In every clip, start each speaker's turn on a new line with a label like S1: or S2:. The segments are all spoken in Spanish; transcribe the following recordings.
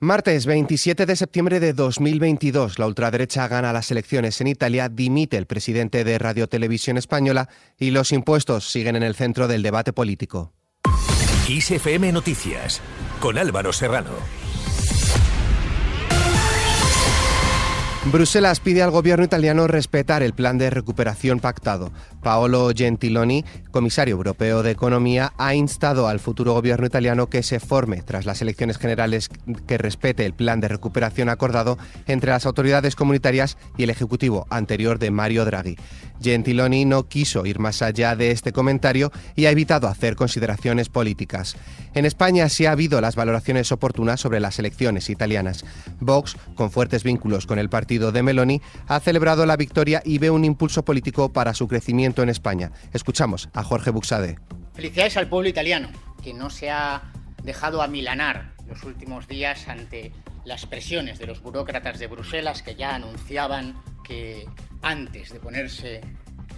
S1: Martes 27 de septiembre de 2022, la ultraderecha gana las elecciones en Italia, dimite el presidente de Radio Televisión Española y los impuestos siguen en el centro del debate político.
S2: XFM Noticias con Álvaro Serrano.
S1: Bruselas pide al gobierno italiano respetar el plan de recuperación pactado. Paolo Gentiloni, comisario europeo de Economía, ha instado al futuro gobierno italiano que se forme tras las elecciones generales que respete el plan de recuperación acordado entre las autoridades comunitarias y el ejecutivo anterior de Mario Draghi. Gentiloni no quiso ir más allá de este comentario y ha evitado hacer consideraciones políticas. En España sí ha habido las valoraciones oportunas sobre las elecciones italianas. Vox, con fuertes vínculos con el partido de Meloni, ha celebrado la victoria y ve un impulso político para su crecimiento en España. Escuchamos a Jorge Buxade.
S3: Felicidades al pueblo italiano, que no se ha dejado amilanar los últimos días ante las presiones de los burócratas de Bruselas que ya anunciaban que antes de ponerse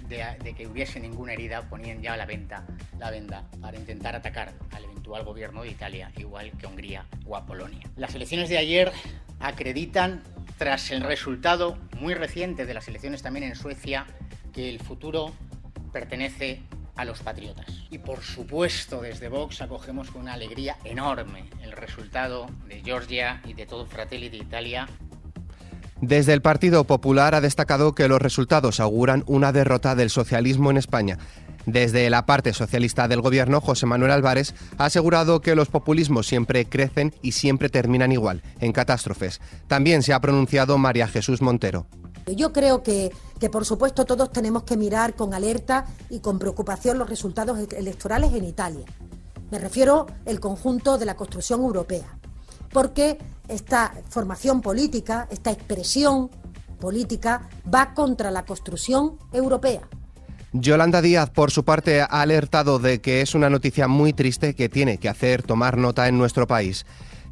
S3: de, que hubiese ninguna herida ponían ya la venta la venda para intentar atacar al eventual gobierno de Italia igual que Hungría o a Polonia. Las elecciones de ayer acreditan tras el resultado muy reciente de las elecciones también en Suecia que el futuro pertenece a los patriotas. Y por supuesto, desde Vox acogemos con una alegría enorme el resultado de Georgia y de todo Fratelli de Italia
S1: desde el Partido Popular ha destacado que los resultados auguran una derrota del socialismo en España. Desde la parte socialista del gobierno, José Manuel Álvarez ha asegurado que los populismos siempre crecen y siempre terminan igual, en catástrofes. También se ha pronunciado María Jesús Montero.
S4: Yo creo que, que, por supuesto todos tenemos que mirar con alerta y con preocupación los resultados electorales en Italia. Me refiero al conjunto de la construcción europea, porque esta formación política, esta expresión política, va contra la construcción europea.
S1: Yolanda Díaz, por su parte, ha alertado de que es una noticia muy triste que tiene que hacer tomar nota en nuestro país.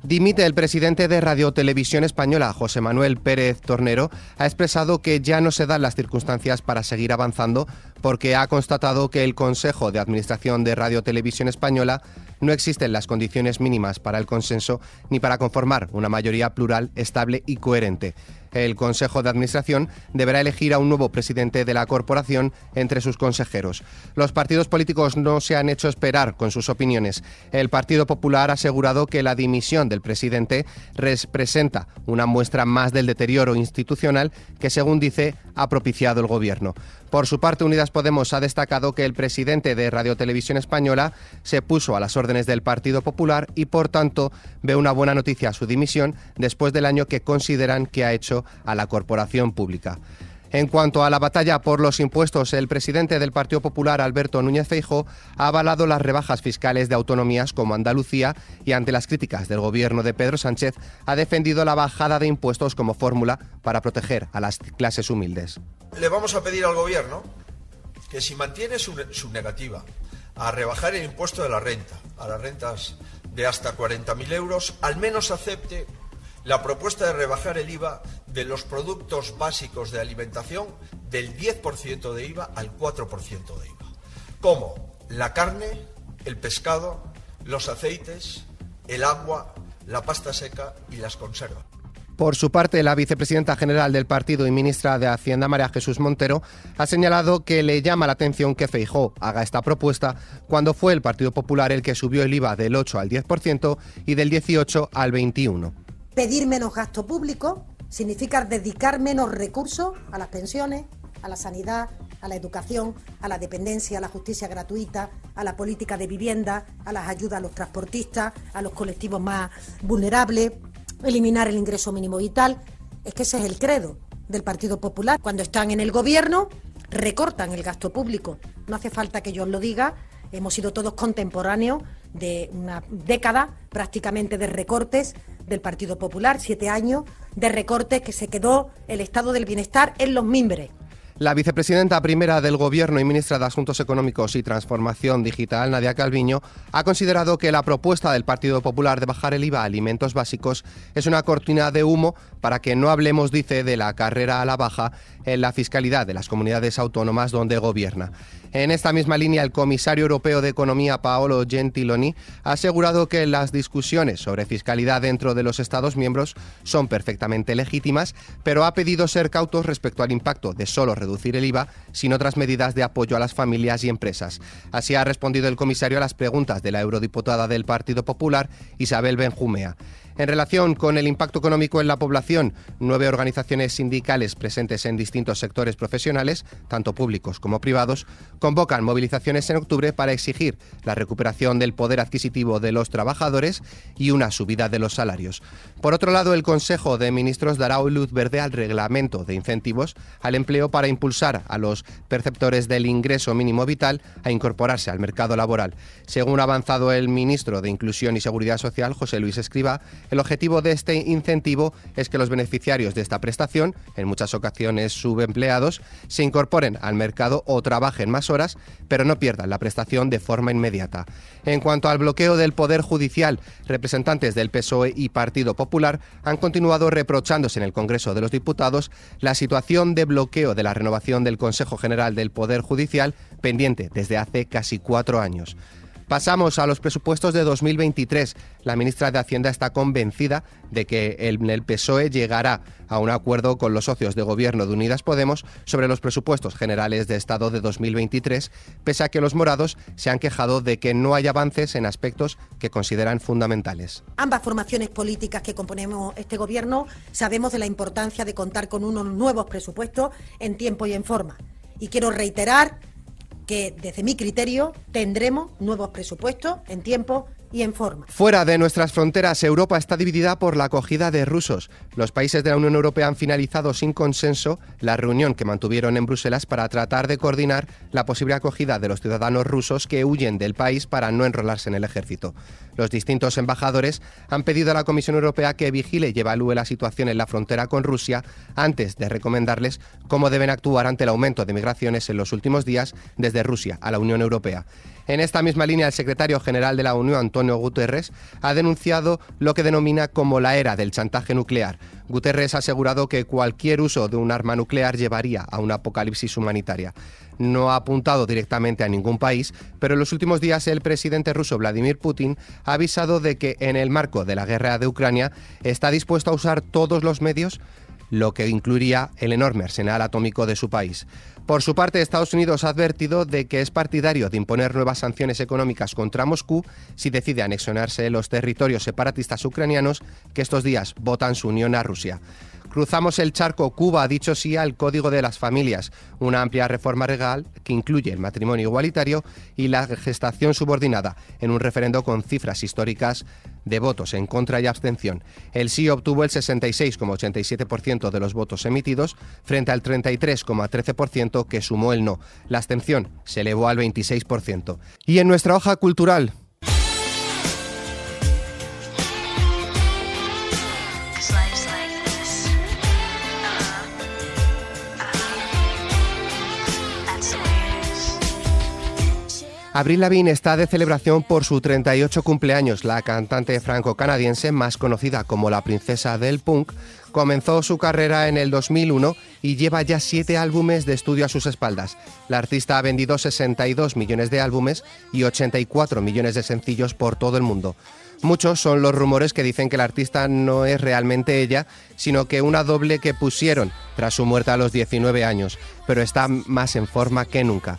S1: Dimite el presidente de Radio Televisión Española, José Manuel Pérez Tornero, ha expresado que ya no se dan las circunstancias para seguir avanzando porque ha constatado que el Consejo de Administración de Radio Televisión Española no existen las condiciones mínimas para el consenso ni para conformar una mayoría plural, estable y coherente. El Consejo de Administración deberá elegir a un nuevo presidente de la corporación entre sus consejeros. Los partidos políticos no se han hecho esperar con sus opiniones. El Partido Popular ha asegurado que la dimisión del presidente representa una muestra más del deterioro institucional que, según dice, ha propiciado el Gobierno. Por su parte, Unidas Podemos ha destacado que el presidente de Radio Televisión Española se puso a las órdenes del Partido Popular y, por tanto, ve una buena noticia su dimisión después del año que consideran que ha hecho a la corporación pública. En cuanto a la batalla por los impuestos, el presidente del Partido Popular, Alberto Núñez Feijo, ha avalado las rebajas fiscales de autonomías como Andalucía y ante las críticas del gobierno de Pedro Sánchez ha defendido la bajada de impuestos como fórmula para proteger a las clases humildes.
S5: Le vamos a pedir al gobierno que si mantiene su, negativa a rebajar el impuesto de la renta, a las rentas de hasta 40.000 euros, al menos acepte la propuesta de rebajar el IVA de los productos básicos de alimentación del 10% de IVA al 4% de IVA, como la carne, el pescado, los aceites, el agua, la pasta seca y las conservas.
S1: Por su parte, la vicepresidenta general del partido y ministra de Hacienda, María Jesús Montero, ha señalado que le llama la atención que Feijó haga esta propuesta cuando fue el Partido Popular el que subió el IVA del 8 al 10% y del 18 al 21.
S4: Pedir menos gasto público significa dedicar menos recursos a las pensiones, a la sanidad, a la educación, a la dependencia, a la justicia gratuita, a la política de vivienda, a las ayudas a los transportistas, a los colectivos más vulnerables, eliminar el ingreso mínimo vital. Es que ese es el credo del Partido Popular. Cuando están en el gobierno, recortan el gasto público. No hace falta que yo os lo diga, hemos sido todos contemporáneos de una década prácticamente de recortes del Partido Popular, siete años de recortes que se quedó el estado del bienestar en los mimbres.
S1: La vicepresidenta primera del Gobierno y ministra de Asuntos Económicos y Transformación Digital, Nadia Calviño, ha considerado que la propuesta del Partido Popular de bajar el IVA a alimentos básicos es una cortina de humo para que no hablemos, dice, de la carrera a la baja en la fiscalidad de las comunidades autónomas donde gobierna. En esta misma línea, el comisario europeo de Economía, Paolo Gentiloni, ha asegurado que las discusiones sobre fiscalidad dentro de los Estados miembros son perfectamente legítimas, pero ha pedido ser cautos respecto al impacto de solo reducir el IVA sin otras medidas de apoyo a las familias y empresas. Así ha respondido el comisario a las preguntas de la eurodiputada del Partido Popular, Isabel Benjumea. En relación con el impacto económico en la población, nueve organizaciones sindicales presentes en distintos sectores profesionales, tanto públicos como privados, convocan movilizaciones en octubre para exigir la recuperación del poder adquisitivo de los trabajadores y una subida de los salarios. Por otro lado, el Consejo de Ministros dará luz verde al reglamento de incentivos al empleo para impulsar a los perceptores del ingreso mínimo vital a incorporarse al mercado laboral. Según ha avanzado el ministro de Inclusión y Seguridad Social, José Luis Escriba, el objetivo de este incentivo es que los beneficiarios de esta prestación, en muchas ocasiones subempleados, se incorporen al mercado o trabajen más horas, pero no pierdan la prestación de forma inmediata. En cuanto al bloqueo del Poder Judicial, representantes del PSOE y Partido Popular han continuado reprochándose en el Congreso de los Diputados la situación de bloqueo de la renovación del Consejo General del Poder Judicial pendiente desde hace casi cuatro años. Pasamos a los presupuestos de 2023. La ministra de Hacienda está convencida de que el, PSOE llegará a un acuerdo con los socios de gobierno de Unidas Podemos sobre los presupuestos generales de Estado de 2023, pese a que los morados se han quejado de que no hay avances en aspectos que consideran fundamentales.
S4: Ambas formaciones políticas que componemos este gobierno sabemos de la importancia de contar con unos nuevos presupuestos en tiempo y en forma. Y quiero reiterar que desde mi criterio tendremos nuevos presupuestos en tiempo y en forma.
S1: Fuera de nuestras fronteras, Europa está dividida por la acogida de rusos. Los países de la Unión Europea han finalizado sin consenso la reunión que mantuvieron en Bruselas para tratar de coordinar la posible acogida de los ciudadanos rusos que huyen del país para no enrolarse en el ejército. Los distintos embajadores han pedido a la Comisión Europea que vigile y evalúe la situación en la frontera con Rusia antes de recomendarles cómo deben actuar ante el aumento de migraciones en los últimos días desde Rusia a la Unión Europea. En esta misma línea, el secretario general de la Unión, Antonio Guterres, ha denunciado lo que denomina como la era del chantaje nuclear. Guterres ha asegurado que cualquier uso de un arma nuclear llevaría a una apocalipsis humanitaria. No ha apuntado directamente a ningún país, pero en los últimos días el presidente ruso Vladimir Putin ha avisado de que en el marco de la guerra de Ucrania está dispuesto a usar todos los medios lo que incluiría el enorme arsenal atómico de su país. Por su parte, Estados Unidos ha advertido de que es partidario de imponer nuevas sanciones económicas contra Moscú si decide anexionarse los territorios separatistas ucranianos que estos días votan su unión a Rusia. Cruzamos el charco. Cuba ha dicho sí al Código de las Familias, una amplia reforma legal que incluye el matrimonio igualitario y la gestación subordinada, en un referendo con cifras históricas de votos en contra y abstención. El sí obtuvo el 66,87% de los votos emitidos frente al 33,13% que sumó el no. La abstención se elevó al 26%. Y en nuestra hoja cultural, Avril Lavigne está de celebración por su 38 cumpleaños. La cantante franco-canadiense, más conocida como la princesa del punk, comenzó su carrera en el 2001 y lleva ya siete álbumes de estudio a sus espaldas. La artista ha vendido 62 millones de álbumes y 84 millones de sencillos por todo el mundo. Muchos son los rumores que dicen que la artista no es realmente ella, sino que una doble que pusieron tras su muerte a los 19 años, pero está más en forma que nunca.